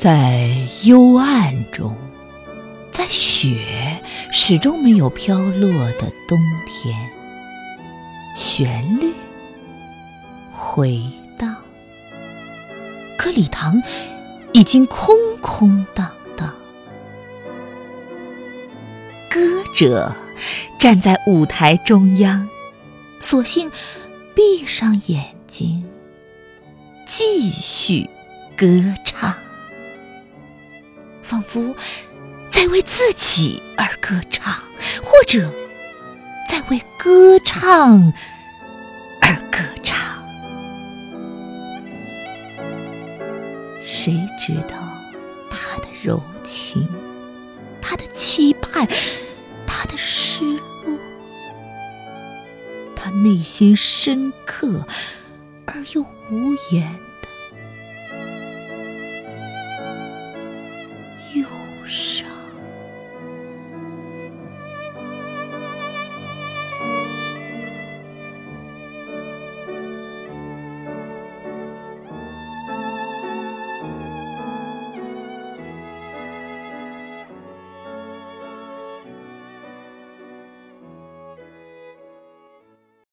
在幽暗中，在雪始终没有飘落的冬天，旋律回荡，可礼堂已经空空荡荡。歌者站在舞台中央，索性闭上眼睛，继续歌唱。仿佛在为自己而歌唱，或者在为歌唱而歌唱。谁知道他的柔情，他的期盼，他的失落？他内心深刻而又无言。